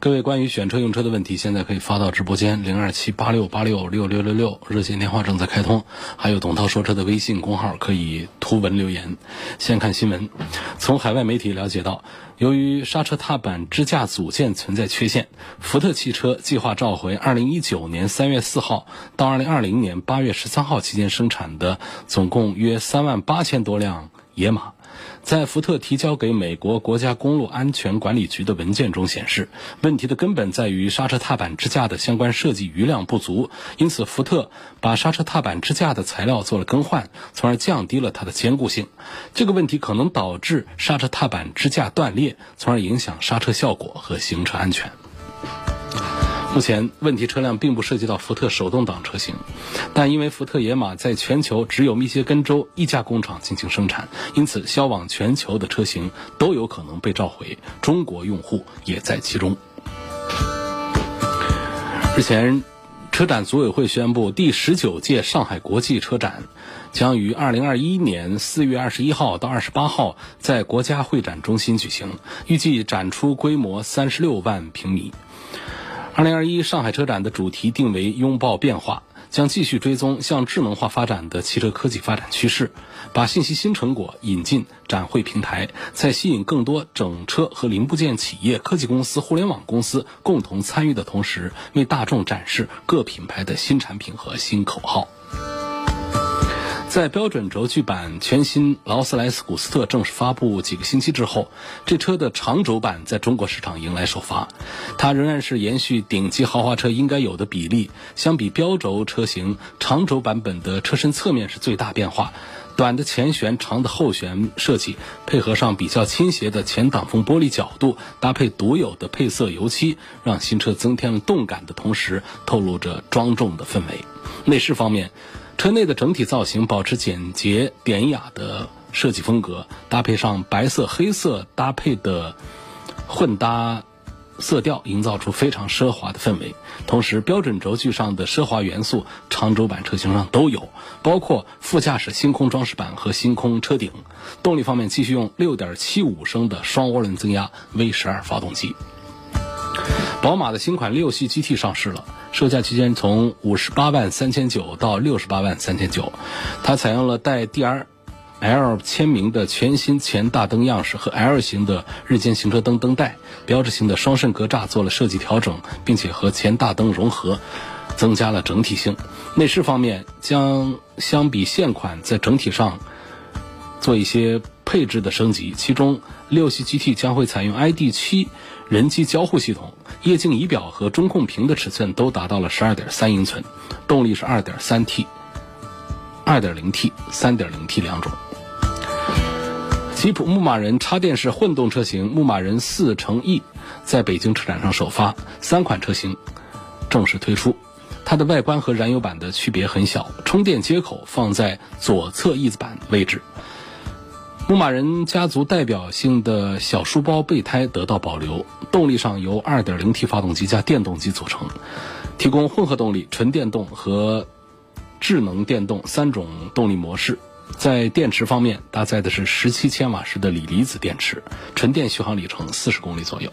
各位关于选车用车的问题，现在可以发到直播间零二七八六八六六六六六，热线电话正在开通，还有董涛说车的微信公号可以图文留言。先看新闻，从海外媒体了解到，由于刹车踏板支架组件存在缺陷，福特汽车计划召回二零一九年三月四号到二零二零年八月十三号期间生产的总共约三万八千多辆野马。在福特提交给美国国家公路安全管理局的文件中显示，问题的根本在于刹车踏板支架的相关设计余量不足，因此福特把刹车踏板支架的材料做了更换，从而降低了它的坚固性。这个问题可能导致刹车踏板支架断裂，从而影响刹车效果和行车安全。目前，问题车辆并不涉及到福特手动挡车型，但因为福特野马在全球只有密歇根州一家工厂进行生产，因此销往全球的车型都有可能被召回，中国用户也在其中。日前，车展组委会宣布，第十九届上海国际车展将于二零二一年四月二十一号到二十八号在国家会展中心举行，预计展出规模三十六万平米。二零二一上海车展的主题定为“拥抱变化”，将继续追踪向智能化发展的汽车科技发展趋势，把信息新成果引进展会平台，在吸引更多整车和零部件企业、科技公司、互联网公司共同参与的同时，为大众展示各品牌的新产品和新口号。在标准轴距版全新劳斯莱斯古斯特正式发布几个星期之后，这车的长轴版在中国市场迎来首发。它仍然是延续顶级豪华车应该有的比例，相比标轴车型，长轴版本的车身侧面是最大变化。短的前悬、长的后悬设计，配合上比较倾斜的前挡风玻璃角度，搭配独有的配色油漆，让新车增添了动感的同时，透露着庄重的氛围。内饰方面。车内的整体造型保持简洁典雅的设计风格，搭配上白色黑色搭配的混搭色调，营造出非常奢华的氛围。同时，标准轴距上的奢华元素，长轴版车型上都有，包括副驾驶星空装饰板和星空车顶。动力方面，继续用6.75升的双涡轮增压 V12 发动机。宝马的新款六系 GT 上市了，售价区间从五十八万三千九到六十八万三千九。它采用了带 DR-L 签名的全新前大灯样式和 L 型的日间行车灯灯带，标志性的双肾格栅做了设计调整，并且和前大灯融合，增加了整体性。内饰方面将相比现款在整体上做一些配置的升级，其中六系 GT 将会采用 ID.7。人机交互系统、液晶仪表和中控屏的尺寸都达到了十二点三英寸，动力是二点三 T、二点零 T、三点零 T 两种。吉普牧马人插电式混动车型牧马人四乘 E 在北京车展上首发，三款车型正式推出。它的外观和燃油版的区别很小，充电接口放在左侧翼子板位置。牧马人家族代表性的小书包备胎得到保留，动力上由 2.0T 发动机加电动机组成，提供混合动力、纯电动和智能电动三种动力模式。在电池方面，搭载的是17千瓦时的锂离子电池，纯电续航里程40公里左右。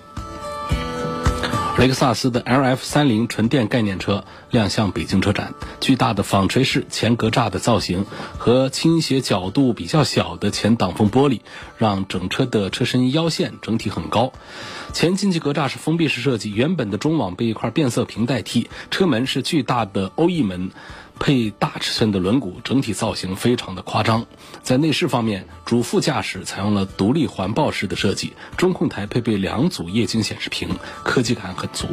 雷克萨斯的 LF 三零纯电概念车亮相北京车展，巨大的纺锤式前格栅的造型和倾斜角度比较小的前挡风玻璃，让整车的车身腰线整体很高。前进气格栅是封闭式设计，原本的中网被一块变色屏代替。车门是巨大的欧翼门。配大尺寸的轮毂，整体造型非常的夸张。在内饰方面，主副驾驶采用了独立环抱式的设计，中控台配备两组液晶显示屏，科技感很足。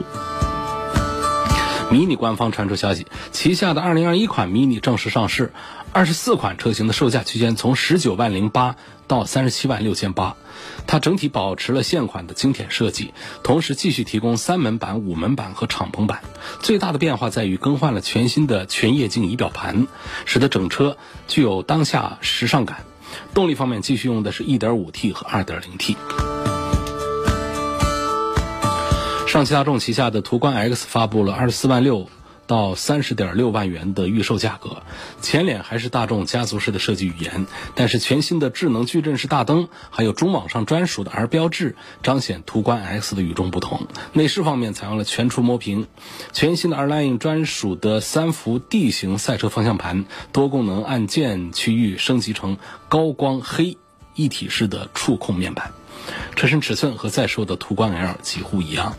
Mini 官方传出消息，旗下的2021款 Mini 正式上市，二十四款车型的售价区间从十九万零八到三十七万六千八。它整体保持了现款的经典设计，同时继续提供三门版、五门版和敞篷版。最大的变化在于更换了全新的全液晶仪表盘，使得整车具有当下时尚感。动力方面继续用的是 1.5T 和 2.0T。上汽大众旗下的途观 X 发布了24万六到30.6万元的预售价格，前脸还是大众家族式的设计语言，但是全新的智能矩阵式大灯，还有中网上专属的 R 标志，彰显途观 X 的与众不同。内饰方面采用了全触摸屏，全新的 R-Line 专属的三幅 D 型赛车方向盘，多功能按键区域升级成高光黑一体式的触控面板。车身尺寸和在售的途观 L 几乎一样。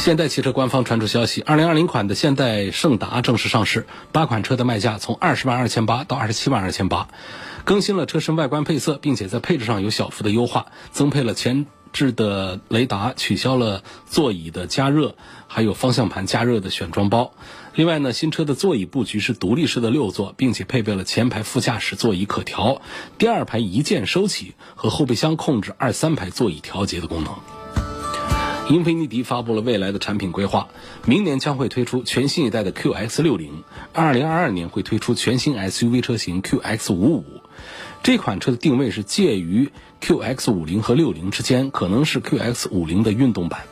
现代汽车官方传出消息，2020款的现代胜达正式上市，八款车的卖价从二十万二千八到二十七万二千八，更新了车身外观配色，并且在配置上有小幅的优化，增配了前置的雷达，取消了座椅的加热，还有方向盘加热的选装包。另外呢，新车的座椅布局是独立式的六座，并且配备了前排副驾驶座椅可调、第二排一键收起和后备箱控制二三排座椅调节的功能。英菲尼迪发布了未来的产品规划，明年将会推出全新一代的 QX 六零二零二二年会推出全新 SUV 车型 QX 五五。这款车的定位是介于 QX 五零和六零之间，可能是 QX 五零的运动版。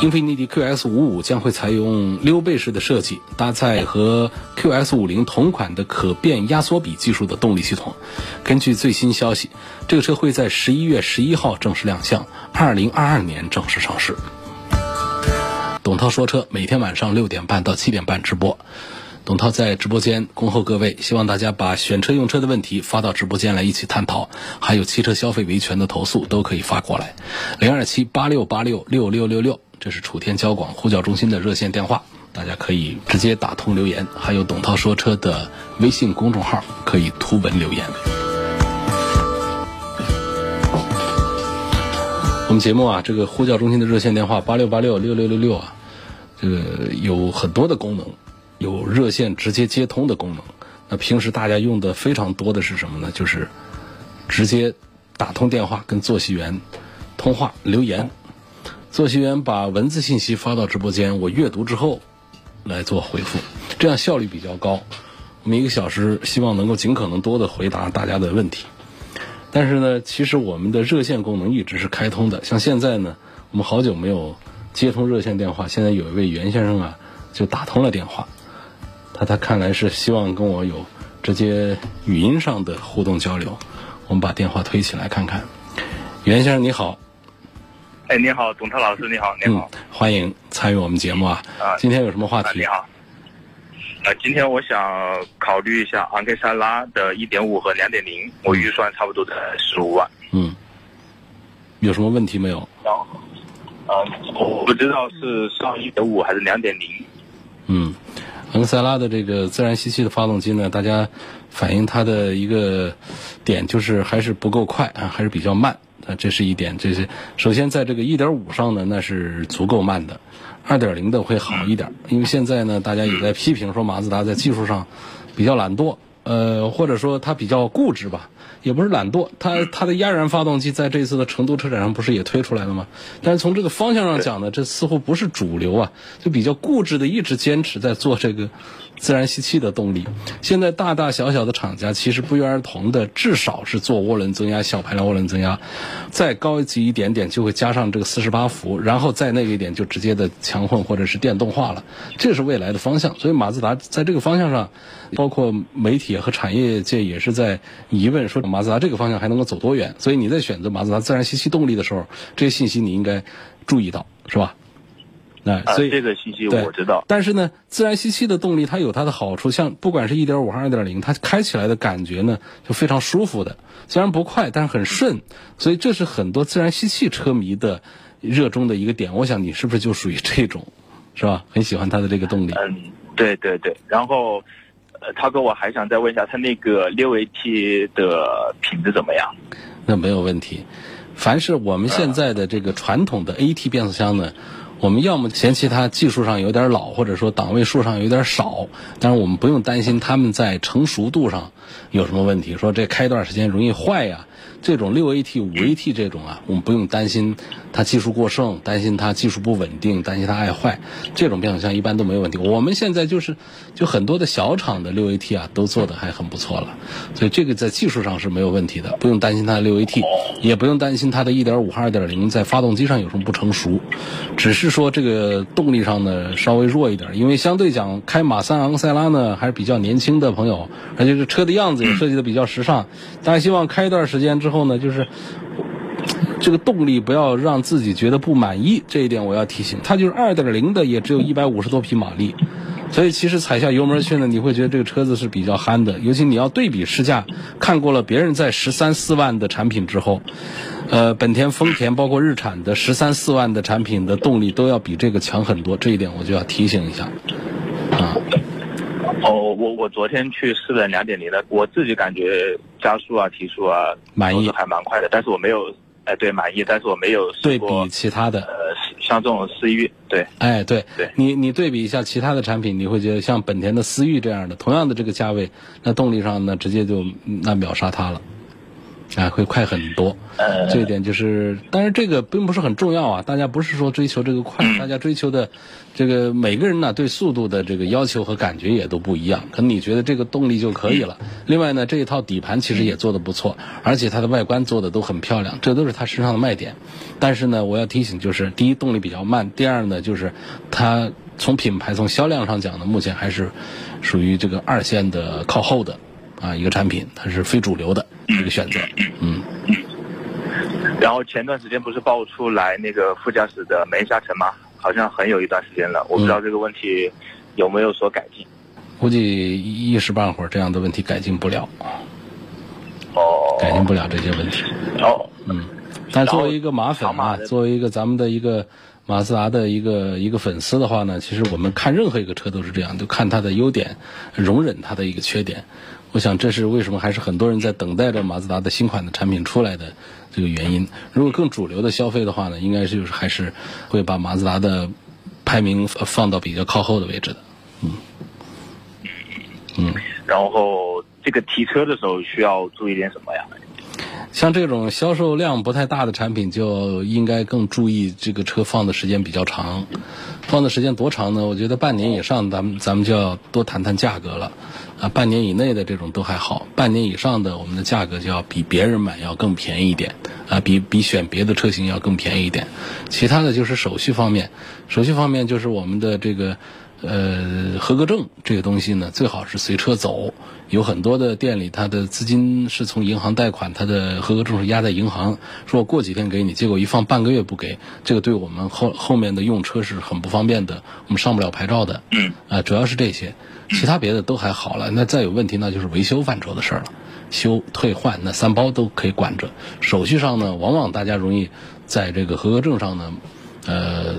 英菲尼迪 QX55 将会采用溜背式的设计，搭载和 QX50 同款的可变压缩比技术的动力系统。根据最新消息，这个车会在十一月十一号正式亮相，二零二二年正式上市。董涛说车每天晚上六点半到七点半直播。董涛在直播间恭候各位，希望大家把选车用车的问题发到直播间来一起探讨，还有汽车消费维权的投诉都可以发过来，零二七八六八六六六六六，这是楚天交广呼叫中心的热线电话，大家可以直接打通留言，还有董涛说车的微信公众号可以图文留言。我们节目啊，这个呼叫中心的热线电话八六八六六六六六啊，这个有很多的功能。有热线直接接通的功能。那平时大家用的非常多的是什么呢？就是直接打通电话跟坐席员通话留言，坐席员把文字信息发到直播间，我阅读之后来做回复，这样效率比较高。我们一个小时希望能够尽可能多的回答大家的问题。但是呢，其实我们的热线功能一直是开通的。像现在呢，我们好久没有接通热线电话，现在有一位袁先生啊，就打通了电话。他他看来是希望跟我有直接语音上的互动交流，我们把电话推起来看看。袁先生你好，哎你好，董涛老师你好，你好，欢迎参与我们节目啊。啊，今天有什么话题？你好，呃，今天我想考虑一下昂克赛拉的1.5和2.0，我预算差不多在十五万。嗯，有什么问题没有？啊，我不知道是上1.5还是2.0。嗯。昂克赛拉的这个自然吸气的发动机呢，大家反映它的一个点就是还是不够快啊，还是比较慢啊，这是一点。这是首先在这个1.5上呢，那是足够慢的，2.0的会好一点。因为现在呢，大家也在批评说马自达在技术上比较懒惰，呃，或者说它比较固执吧。也不是懒惰，它它的压燃发动机在这次的成都车展上不是也推出来了吗？但是从这个方向上讲呢，这似乎不是主流啊，就比较固执的一直坚持在做这个自然吸气的动力。现在大大小小的厂家其实不约而同的，至少是做涡轮增压、小排量涡轮增压，再高级一点点就会加上这个四十八伏，然后再那个一点就直接的强混或者是电动化了，这是未来的方向。所以马自达在这个方向上，包括媒体和产业界也是在疑问说。马自达这个方向还能够走多远？所以你在选择马自达自然吸气动力的时候，这些信息你应该注意到，是吧？那所以这个信息我知道。但是呢，自然吸气的动力它有它的好处，像不管是一点五还是二点零，它开起来的感觉呢就非常舒服的，虽然不快，但是很顺。所以这是很多自然吸气车迷的热衷的一个点。我想你是不是就属于这种，是吧？很喜欢它的这个动力。嗯，对对对。然后。呃，涛哥，我还想再问一下，它那个六 AT 的品质怎么样？那没有问题。凡是我们现在的这个传统的 AT 变速箱呢，我们要么嫌弃它技术上有点老，或者说档位数上有点少，但是我们不用担心它们在成熟度上有什么问题，说这开一段时间容易坏呀。这种六 AT、五 AT 这种啊，我们不用担心它技术过剩，担心它技术不稳定，担心它爱坏。这种变速箱一般都没有问题。我们现在就是就很多的小厂的六 AT 啊，都做的还很不错了，所以这个在技术上是没有问题的，不用担心它的六 AT，也不用担心它的一点五和二点零在发动机上有什么不成熟，只是说这个动力上呢稍微弱一点，因为相对讲开马三昂克赛拉呢还是比较年轻的朋友，而且这车的样子也设计的比较时尚，大家希望开一段时间之。之后呢，就是这个动力不要让自己觉得不满意，这一点我要提醒。它就是二点零的，也只有一百五十多匹马力，所以其实踩下油门去呢，你会觉得这个车子是比较憨的。尤其你要对比试驾，看过了别人在十三四万的产品之后，呃，本田、丰田包括日产的十三四万的产品的动力都要比这个强很多，这一点我就要提醒一下啊。哦，我我昨天去试了两点零的，我自己感觉加速啊、提速啊，满意还蛮快的。但是我没有，哎，对，满意。但是我没有对比其他的，呃，像这种思域，对，哎，对，对，你你对比一下其他的产品，你会觉得像本田的思域这样的，同样的这个价位，那动力上呢直接就那秒杀它了。啊，会快很多。这一点就是，但是这个并不是很重要啊。大家不是说追求这个快，大家追求的这个每个人呢对速度的这个要求和感觉也都不一样。可能你觉得这个动力就可以了。另外呢，这一套底盘其实也做的不错，而且它的外观做的都很漂亮，这都是它身上的卖点。但是呢，我要提醒就是，第一动力比较慢，第二呢就是它从品牌从销量上讲呢，目前还是属于这个二线的靠后的。啊，一个产品它是非主流的一个选择，嗯。然后前段时间不是爆出来那个副驾驶的没下沉吗？好像很有一段时间了，我不知道这个问题有没有所改进。估计一时半会儿这样的问题改进不了。哦。改进不了这些问题。哦。嗯。但作为一个马粉啊，作为一个咱们的一个马自达的一个一个粉丝的话呢，其实我们看任何一个车都是这样，就看它的优点，容忍它的一个缺点。我想这是为什么还是很多人在等待着马自达的新款的产品出来的这个原因。如果更主流的消费的话呢，应该就是还是会把马自达的排名放到比较靠后的位置的。嗯嗯。然后这个提车的时候需要注意点什么呀？像这种销售量不太大的产品，就应该更注意这个车放的时间比较长。放的时间多长呢？我觉得半年以上，咱们咱们就要多谈谈价格了。啊，半年以内的这种都还好，半年以上的我们的价格就要比别人买要更便宜一点，啊，比比选别的车型要更便宜一点。其他的就是手续方面，手续方面就是我们的这个。呃，合格证这个东西呢，最好是随车走。有很多的店里，他的资金是从银行贷款，他的合格证是压在银行，说我过几天给你，结果一放半个月不给，这个对我们后后面的用车是很不方便的，我们上不了牌照的。嗯。啊，主要是这些，其他别的都还好了。那再有问题，那就是维修范畴的事儿了，修退换那三包都可以管着。手续上呢，往往大家容易在这个合格证上呢，呃。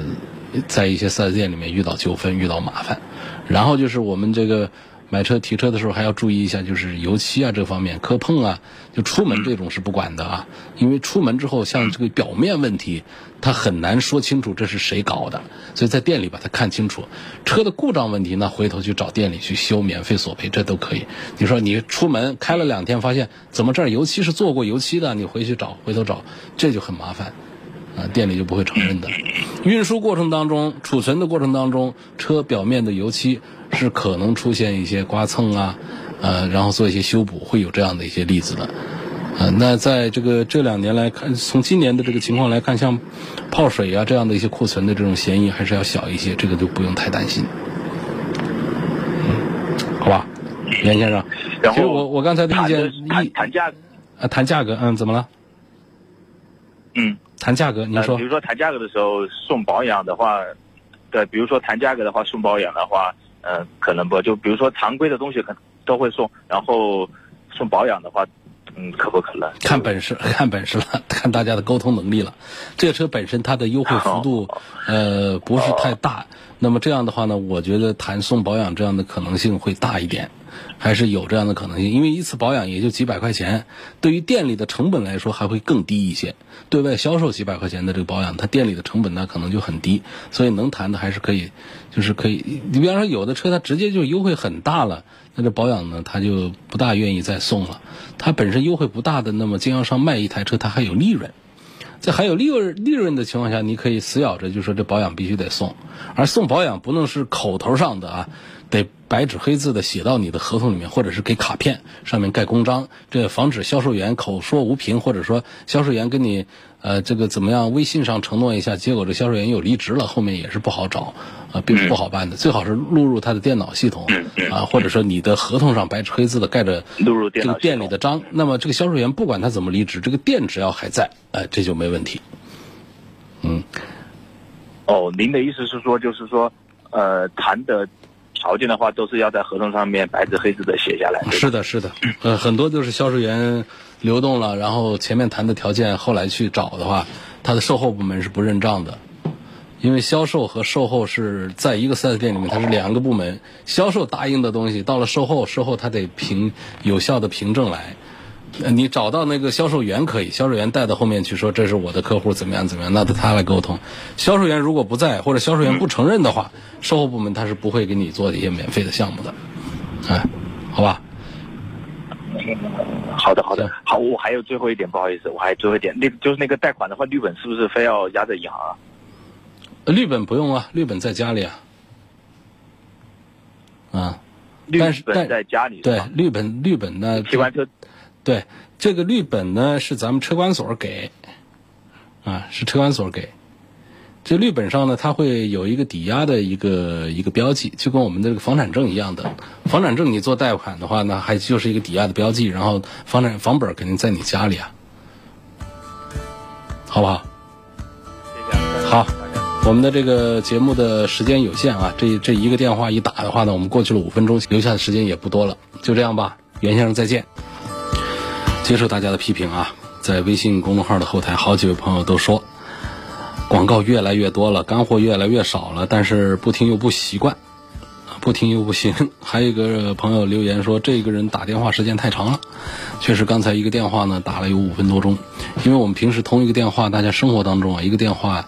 在一些四 S 店里面遇到纠纷、遇到麻烦，然后就是我们这个买车提车的时候还要注意一下，就是油漆啊这方面磕碰啊，就出门这种是不管的啊，因为出门之后像这个表面问题，他很难说清楚这是谁搞的，所以在店里把它看清楚。车的故障问题呢，回头去找店里去修，免费索赔，这都可以。你说你出门开了两天，发现怎么这儿油漆是做过油漆的，你回去找，回头找，这就很麻烦。啊，店里就不会承认的。运输过程当中、储存的过程当中，车表面的油漆是可能出现一些刮蹭啊，呃，然后做一些修补，会有这样的一些例子的。呃，那在这个这两年来看，从今年的这个情况来看，像泡水啊这样的一些库存的这种嫌疑还是要小一些，这个就不用太担心。嗯，好吧，袁先生。其实我我刚才的意见，谈谈价，啊，谈价格，嗯，怎么了？嗯。谈价格，你说，比如说谈价格的时候送保养的话，对，比如说谈价格的话送保养的话，呃，可能不就比如说常规的东西可都会送，然后送保养的话，嗯，可不可能？看本事，看本事了，看大家的沟通能力了。这个车本身它的优惠幅度，呃，不是太大，那么这样的话呢，我觉得谈送保养这样的可能性会大一点。还是有这样的可能性。因为一次保养也就几百块钱，对于店里的成本来说还会更低一些。对外销售几百块钱的这个保养，它店里的成本呢可能就很低，所以能谈的还是可以，就是可以。你比方说有的车它直接就优惠很大了，那这保养呢它就不大愿意再送了。它本身优惠不大的，那么经销商卖一台车它还有利润。在还有利润利润的情况下，你可以死咬着，就说这保养必须得送，而送保养不能是口头上的啊，得白纸黑字的写到你的合同里面，或者是给卡片上面盖公章，这防止销售员口说无凭，或者说销售员跟你呃这个怎么样，微信上承诺一下，结果这销售员又离职了，后面也是不好找啊，并不好办的。最好是录入他的电脑系统啊，或者说你的合同上白纸黑字的盖着录入这个店里的章，那么这个销售员不管他怎么离职，这个店只要还在，哎，这就没问题。嗯，哦，您的意思是说，就是说，呃，谈的条件的话，都是要在合同上面白纸黑字的写下来。是的，是的，呃，很多就是销售员流动了，然后前面谈的条件，后来去找的话，他的售后部门是不认账的，因为销售和售后是在一个 4S 店里面，它是两个部门。销售答应的东西，到了售后，售后他得凭有效的凭证来。你找到那个销售员可以，销售员带到后面去说这是我的客户怎么样怎么样，那得他来沟通。销售员如果不在或者销售员不承认的话，售后部门他是不会给你做一些免费的项目的，哎，好吧。好的，好的，好。我还有最后一点，不好意思，我还有最后一点，那就是那个贷款的话，绿本是不是非要压在银行啊？绿本不用啊，绿本在家里啊。啊，绿本在家里对，绿本绿本呢？提完车。对，这个绿本呢是咱们车管所给，啊，是车管所给。这绿本上呢，它会有一个抵押的一个一个标记，就跟我们的这个房产证一样的。房产证你做贷款的话呢，还就是一个抵押的标记，然后房产房本肯定在你家里啊，好不好？好，我们的这个节目的时间有限啊，这这一个电话一打的话呢，我们过去了五分钟，留下的时间也不多了，就这样吧，袁先生再见。接受大家的批评啊，在微信公众号的后台，好几位朋友都说，广告越来越多了，干货越来越少了，但是不听又不习惯，不听又不行。还有一个朋友留言说，这个人打电话时间太长了，确实，刚才一个电话呢打了有五分多钟，因为我们平时通一个电话，大家生活当中啊，一个电话，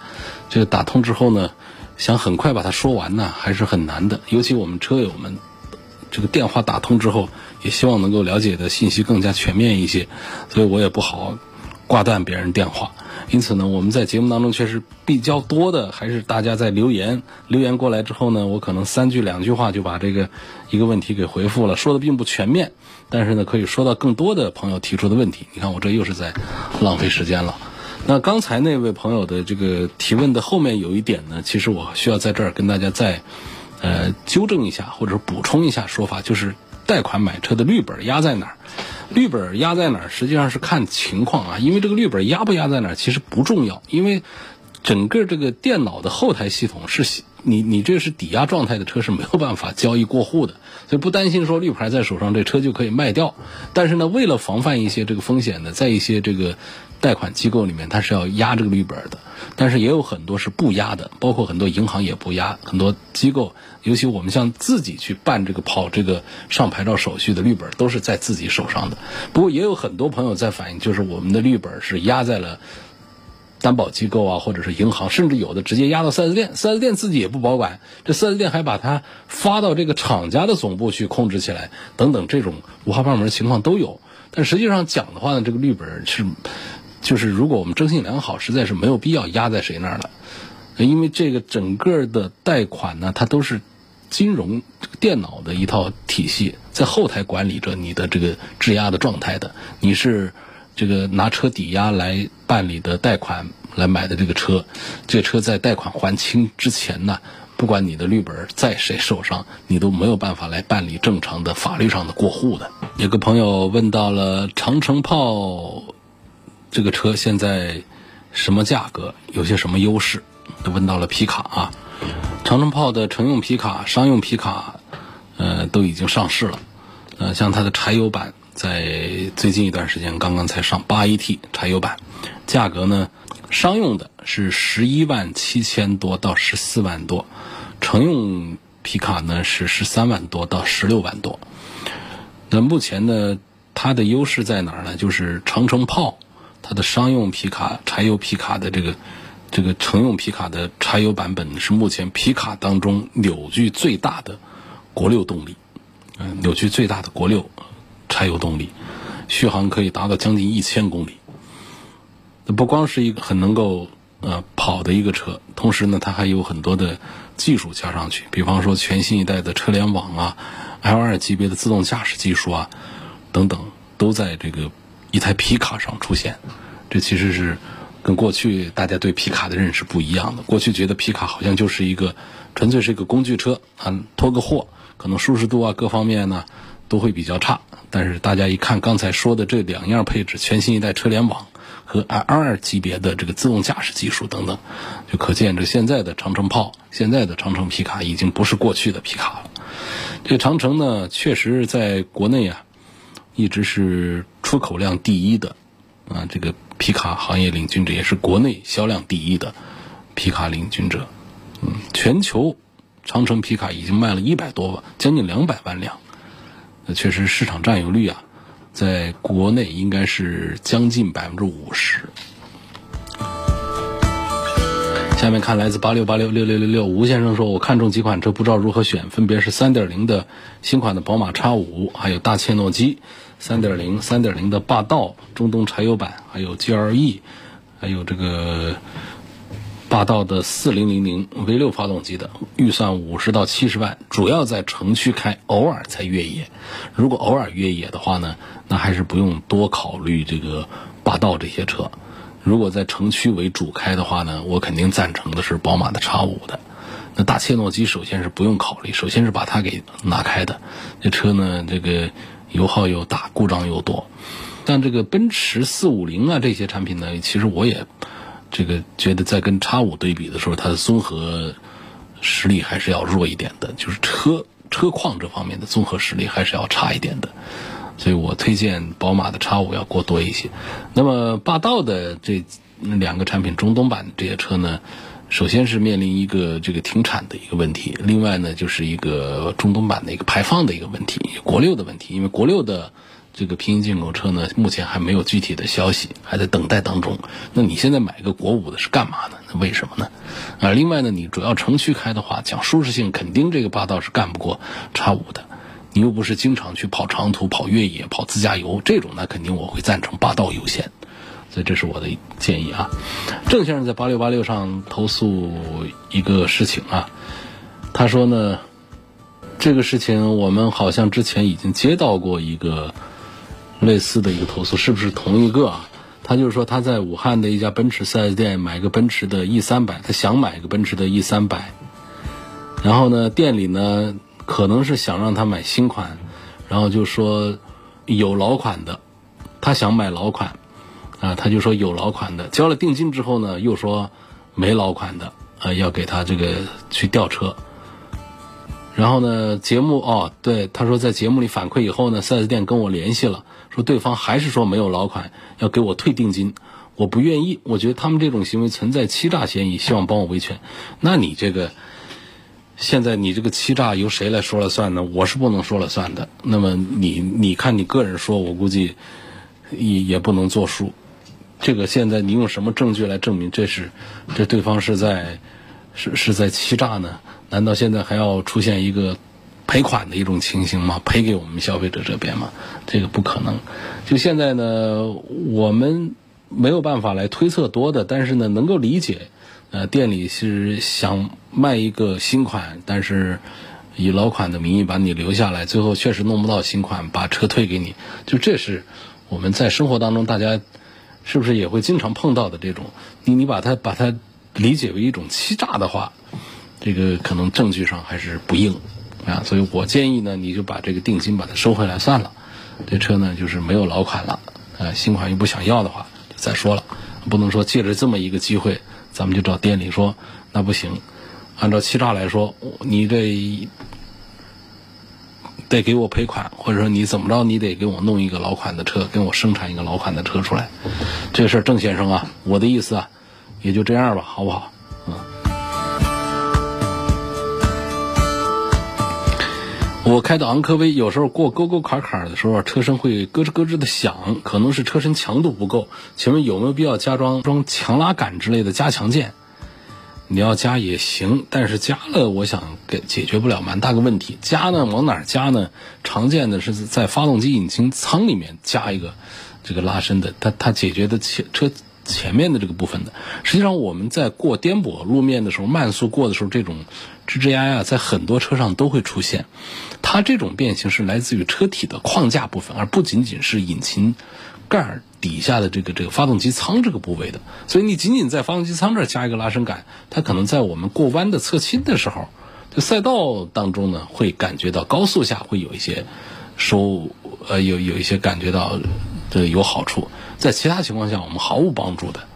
这打通之后呢，想很快把它说完呢，还是很难的，尤其我们车友们。这个电话打通之后，也希望能够了解的信息更加全面一些，所以我也不好挂断别人电话。因此呢，我们在节目当中确实比较多的还是大家在留言，留言过来之后呢，我可能三句两句话就把这个一个问题给回复了，说的并不全面，但是呢，可以说到更多的朋友提出的问题。你看我这又是在浪费时间了。那刚才那位朋友的这个提问的后面有一点呢，其实我需要在这儿跟大家再。呃，纠正一下或者补充一下说法，就是贷款买车的绿本压在哪儿？绿本压在哪儿？实际上是看情况啊，因为这个绿本压不压在哪儿其实不重要，因为整个这个电脑的后台系统是你你这是抵押状态的车是没有办法交易过户的，所以不担心说绿牌在手上这车就可以卖掉。但是呢，为了防范一些这个风险呢，在一些这个。贷款机构里面，它是要压这个绿本的，但是也有很多是不压的，包括很多银行也不压。很多机构，尤其我们像自己去办这个跑这个上牌照手续的绿本，都是在自己手上的。不过也有很多朋友在反映，就是我们的绿本是压在了担保机构啊，或者是银行，甚至有的直接压到 4S 店，4S 店自己也不保管，这 4S 店还把它发到这个厂家的总部去控制起来，等等，这种五花八门的情况都有。但实际上讲的话呢，这个绿本是。就是如果我们征信良好，实在是没有必要压在谁那儿了，因为这个整个的贷款呢，它都是金融电脑的一套体系，在后台管理着你的这个质押的状态的。你是这个拿车抵押来办理的贷款来买的这个车，这车在贷款还清之前呢，不管你的绿本在谁手上，你都没有办法来办理正常的法律上的过户的。有个朋友问到了长城炮。这个车现在什么价格？有些什么优势？都问到了皮卡啊，长城炮的乘用皮卡、商用皮卡，呃，都已经上市了。呃，像它的柴油版，在最近一段时间刚刚才上八 AT 柴油版，价格呢，商用的是十一万七千多到十四万多，乘用皮卡呢是十三万多到十六万多。那目前呢，它的优势在哪儿呢？就是长城炮，它的商用皮卡、柴油皮卡的这个这个乘用皮卡的柴油版本是目前皮卡当中扭矩最大的国六动力，嗯，扭矩最大的国六柴油动力，续航可以达到将近一千公里。不光是一个很能够呃跑的一个车，同时呢，它还有很多的技术加上去，比方说全新一代的车联网啊，L2 级别的自动驾驶技术啊，等等，都在这个一台皮卡上出现。这其实是跟过去大家对皮卡的认识不一样的。过去觉得皮卡好像就是一个纯粹是一个工具车啊，拖个货，可能舒适度啊各方面呢都会比较差。但是大家一看刚才说的这两样配置，全新一代车联网。和 L 二级别的这个自动驾驶技术等等，就可见这现在的长城炮，现在的长城皮卡已经不是过去的皮卡了。这长城呢，确实在国内啊，一直是出口量第一的啊，这个皮卡行业领军者，也是国内销量第一的皮卡领军者。嗯，全球长城皮卡已经卖了一百多万，将近两百万辆，那确实市场占有率啊。在国内应该是将近百分之五十。下面看来自八六八六六六六六吴先生说：“我看中几款车，不知道如何选，分别是三点零的新款的宝马叉五，还有大切诺基三点零、三点零的霸道中东柴油版，还有 GLE，还有这个。”霸道的四零零零 V 六发动机的预算五十到七十万，主要在城区开，偶尔才越野。如果偶尔越野的话呢，那还是不用多考虑这个霸道这些车。如果在城区为主开的话呢，我肯定赞成的是宝马的 X 五的。那大切诺基首先是不用考虑，首先是把它给拿开的。这车呢，这个油耗又大，故障又多。但这个奔驰四五零啊这些产品呢，其实我也。这个觉得在跟叉五对比的时候，它的综合实力还是要弱一点的，就是车车况这方面的综合实力还是要差一点的，所以我推荐宝马的叉五要过多一些。那么霸道的这两个产品，中东版这些车呢，首先是面临一个这个停产的一个问题，另外呢就是一个中东版的一个排放的一个问题，国六的问题，因为国六的。这个平行进口车呢，目前还没有具体的消息，还在等待当中。那你现在买一个国五的是干嘛呢？那为什么呢？啊，另外呢，你主要城区开的话，讲舒适性，肯定这个霸道是干不过叉五的。你又不是经常去跑长途、跑越野、跑自驾游这种，那肯定我会赞成霸道优先。所以这是我的建议啊。郑先生在八六八六上投诉一个事情啊，他说呢，这个事情我们好像之前已经接到过一个。类似的一个投诉是不是同一个啊？他就是说他在武汉的一家奔驰 4S 店买个奔驰的 E 三百，他想买个奔驰的 E 三百，然后呢店里呢可能是想让他买新款，然后就说有老款的，他想买老款，啊他就说有老款的，交了定金之后呢又说没老款的，啊要给他这个去调车。然后呢节目哦对他说在节目里反馈以后呢 4S 店跟我联系了。说对方还是说没有老款，要给我退定金，我不愿意。我觉得他们这种行为存在欺诈嫌疑，希望帮我维权。那你这个现在你这个欺诈由谁来说了算呢？我是不能说了算的。那么你你看你个人说，我估计也也不能作数。这个现在你用什么证据来证明这是这对方是在是是在欺诈呢？难道现在还要出现一个？赔款的一种情形吗？赔给我们消费者这边吗？这个不可能。就现在呢，我们没有办法来推测多的，但是呢，能够理解，呃，店里是想卖一个新款，但是以老款的名义把你留下来，最后确实弄不到新款，把车退给你。就这是我们在生活当中大家是不是也会经常碰到的这种？你你把它把它理解为一种欺诈的话，这个可能证据上还是不硬。啊，所以我建议呢，你就把这个定金把它收回来算了。这车呢就是没有老款了，呃，新款又不想要的话，就再说了。不能说借着这么一个机会，咱们就找店里说，那不行。按照欺诈来说，你这得给我赔款，或者说你怎么着，你得给我弄一个老款的车，给我生产一个老款的车出来。这事儿，郑先生啊，我的意思啊，也就这样吧，好不好？我开的昂科威有时候过沟沟坎坎的时候，车身会咯吱咯吱的响，可能是车身强度不够。请问有没有必要加装装强拉杆之类的加强件？你要加也行，但是加了，我想给解决不了蛮大个问题。加呢，往哪加呢？常见的是在发动机引擎舱里面加一个这个拉伸的，它它解决的车前面的这个部分的。实际上我们在过颠簸路面的时候，慢速过的时候，这种吱吱呀呀在很多车上都会出现。它这种变形是来自于车体的框架部分，而不仅仅是引擎盖底下的这个这个发动机舱这个部位的。所以你仅仅在发动机舱这儿加一个拉伸杆，它可能在我们过弯的侧倾的时候，就赛道当中呢，会感觉到高速下会有一些收呃有有一些感觉到这有好处，在其他情况下我们毫无帮助的。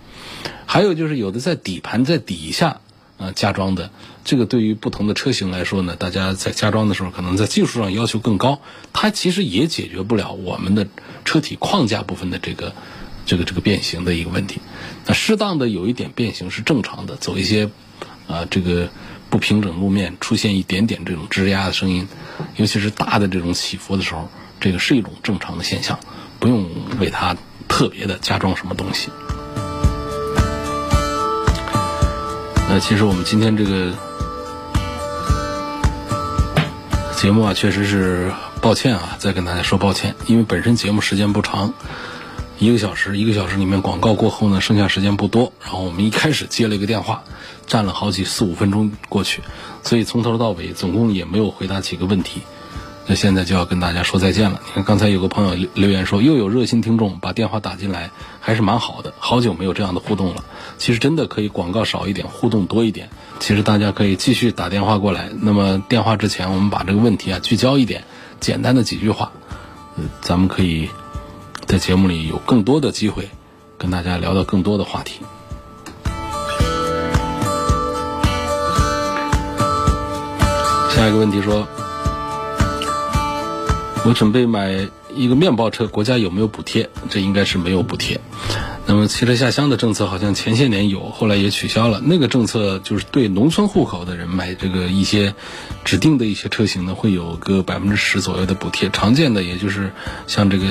还有就是有的在底盘在底下。啊，加装的这个对于不同的车型来说呢，大家在加装的时候，可能在技术上要求更高，它其实也解决不了我们的车体框架部分的这个这个这个变形的一个问题。那适当的有一点变形是正常的，走一些啊这个不平整路面出现一点点这种吱呀的声音，尤其是大的这种起伏的时候，这个是一种正常的现象，不用为它特别的加装什么东西。那其实我们今天这个节目啊，确实是抱歉啊，再跟大家说抱歉，因为本身节目时间不长，一个小时，一个小时里面广告过后呢，剩下时间不多。然后我们一开始接了一个电话，占了好几四五分钟过去，所以从头到尾总共也没有回答几个问题。那现在就要跟大家说再见了。你看刚才有个朋友留言说，又有热心听众把电话打进来，还是蛮好的。好久没有这样的互动了。其实真的可以广告少一点，互动多一点。其实大家可以继续打电话过来。那么电话之前，我们把这个问题啊聚焦一点，简单的几句话，呃，咱们可以在节目里有更多的机会跟大家聊到更多的话题。下一个问题说。我准备买一个面包车，国家有没有补贴？这应该是没有补贴。那么汽车下乡的政策好像前些年有，后来也取消了。那个政策就是对农村户口的人买这个一些指定的一些车型呢，会有个百分之十左右的补贴。常见的也就是像这个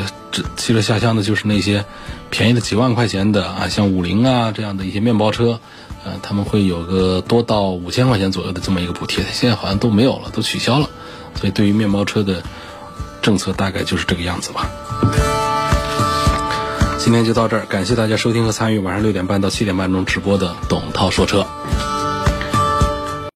汽车下乡的，就是那些便宜的几万块钱的啊，像五菱啊这样的一些面包车，呃，他们会有个多到五千块钱左右的这么一个补贴。现在好像都没有了，都取消了。所以对于面包车的。政策大概就是这个样子吧。今天就到这儿，感谢大家收听和参与晚上六点半到七点半钟直播的董涛说车。